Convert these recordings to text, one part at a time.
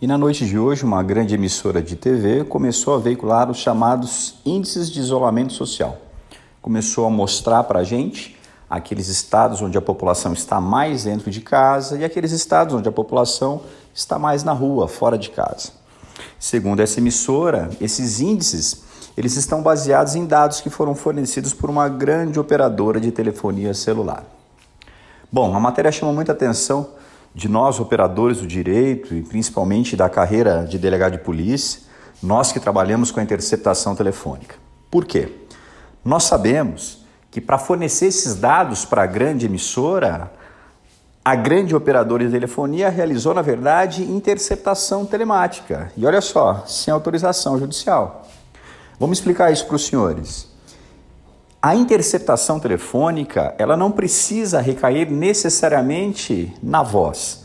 E na noite de hoje, uma grande emissora de TV começou a veicular os chamados índices de isolamento social. Começou a mostrar para a gente aqueles estados onde a população está mais dentro de casa e aqueles estados onde a população está mais na rua, fora de casa. Segundo essa emissora, esses índices eles estão baseados em dados que foram fornecidos por uma grande operadora de telefonia celular. Bom, a matéria chama muita atenção de nós, operadores do direito e principalmente da carreira de delegado de polícia, nós que trabalhamos com a interceptação telefônica. Por quê? Nós sabemos que para fornecer esses dados para a grande emissora, a grande operadora de telefonia realizou, na verdade, interceptação telemática. E olha só, sem autorização judicial. Vamos explicar isso para os senhores. A interceptação telefônica, ela não precisa recair necessariamente na voz.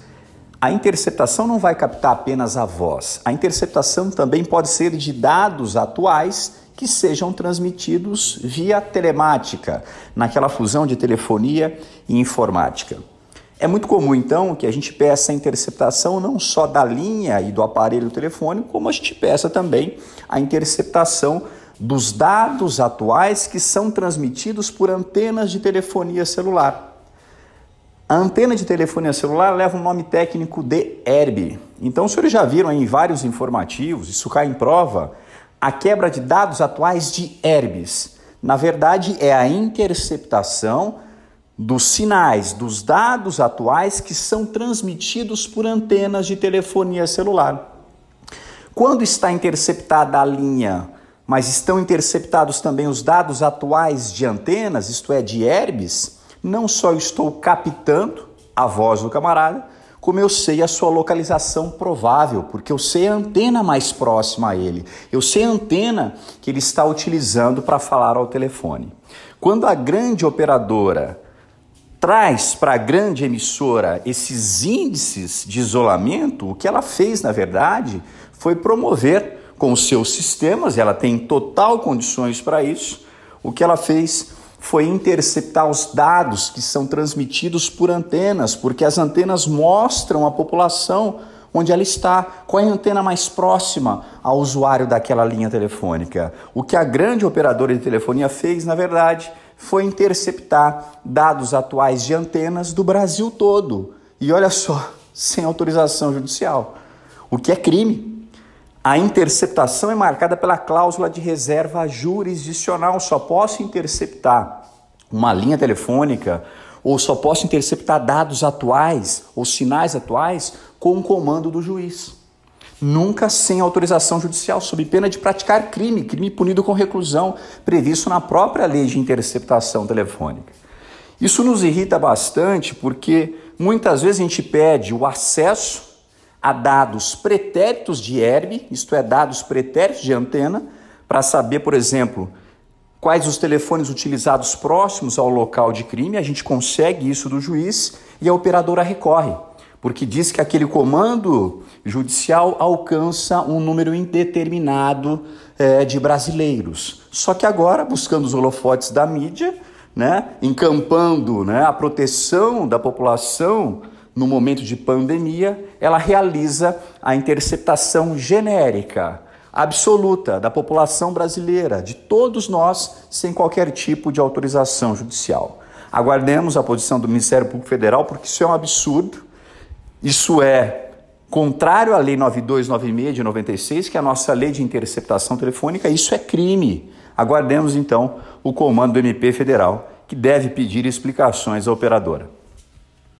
A interceptação não vai captar apenas a voz. A interceptação também pode ser de dados atuais que sejam transmitidos via telemática, naquela fusão de telefonia e informática. É muito comum, então, que a gente peça a interceptação não só da linha e do aparelho telefônico, como a gente peça também a interceptação dos dados atuais que são transmitidos por antenas de telefonia celular. A antena de telefonia celular leva o nome técnico de ERB. Então, os senhores já viram em vários informativos, isso cai em prova, a quebra de dados atuais de ERBs. Na verdade, é a interceptação dos sinais, dos dados atuais que são transmitidos por antenas de telefonia celular. Quando está interceptada a linha mas estão interceptados também os dados atuais de antenas, isto é, de herbes, não só estou captando a voz do camarada, como eu sei a sua localização provável, porque eu sei a antena mais próxima a ele, eu sei a antena que ele está utilizando para falar ao telefone. Quando a grande operadora traz para a grande emissora esses índices de isolamento, o que ela fez, na verdade, foi promover com seus sistemas, ela tem total condições para isso. O que ela fez foi interceptar os dados que são transmitidos por antenas, porque as antenas mostram a população onde ela está, qual é a antena mais próxima ao usuário daquela linha telefônica. O que a grande operadora de telefonia fez, na verdade, foi interceptar dados atuais de antenas do Brasil todo. E olha só, sem autorização judicial, o que é crime. A interceptação é marcada pela cláusula de reserva jurisdicional. Só posso interceptar uma linha telefônica ou só posso interceptar dados atuais ou sinais atuais com o comando do juiz. Nunca sem autorização judicial, sob pena de praticar crime, crime punido com reclusão, previsto na própria lei de interceptação telefônica. Isso nos irrita bastante porque muitas vezes a gente pede o acesso a dados pretéritos de ERB, isto é, dados pretéritos de antena, para saber, por exemplo, quais os telefones utilizados próximos ao local de crime. A gente consegue isso do juiz e a operadora recorre, porque diz que aquele comando judicial alcança um número indeterminado é, de brasileiros. Só que agora, buscando os holofotes da mídia, né, encampando né, a proteção da população no momento de pandemia, ela realiza a interceptação genérica, absoluta da população brasileira, de todos nós, sem qualquer tipo de autorização judicial. Aguardemos a posição do Ministério Público Federal, porque isso é um absurdo, isso é contrário à Lei 9296 de 96, que é a nossa lei de interceptação telefônica, isso é crime. Aguardemos então o comando do MP Federal, que deve pedir explicações à operadora.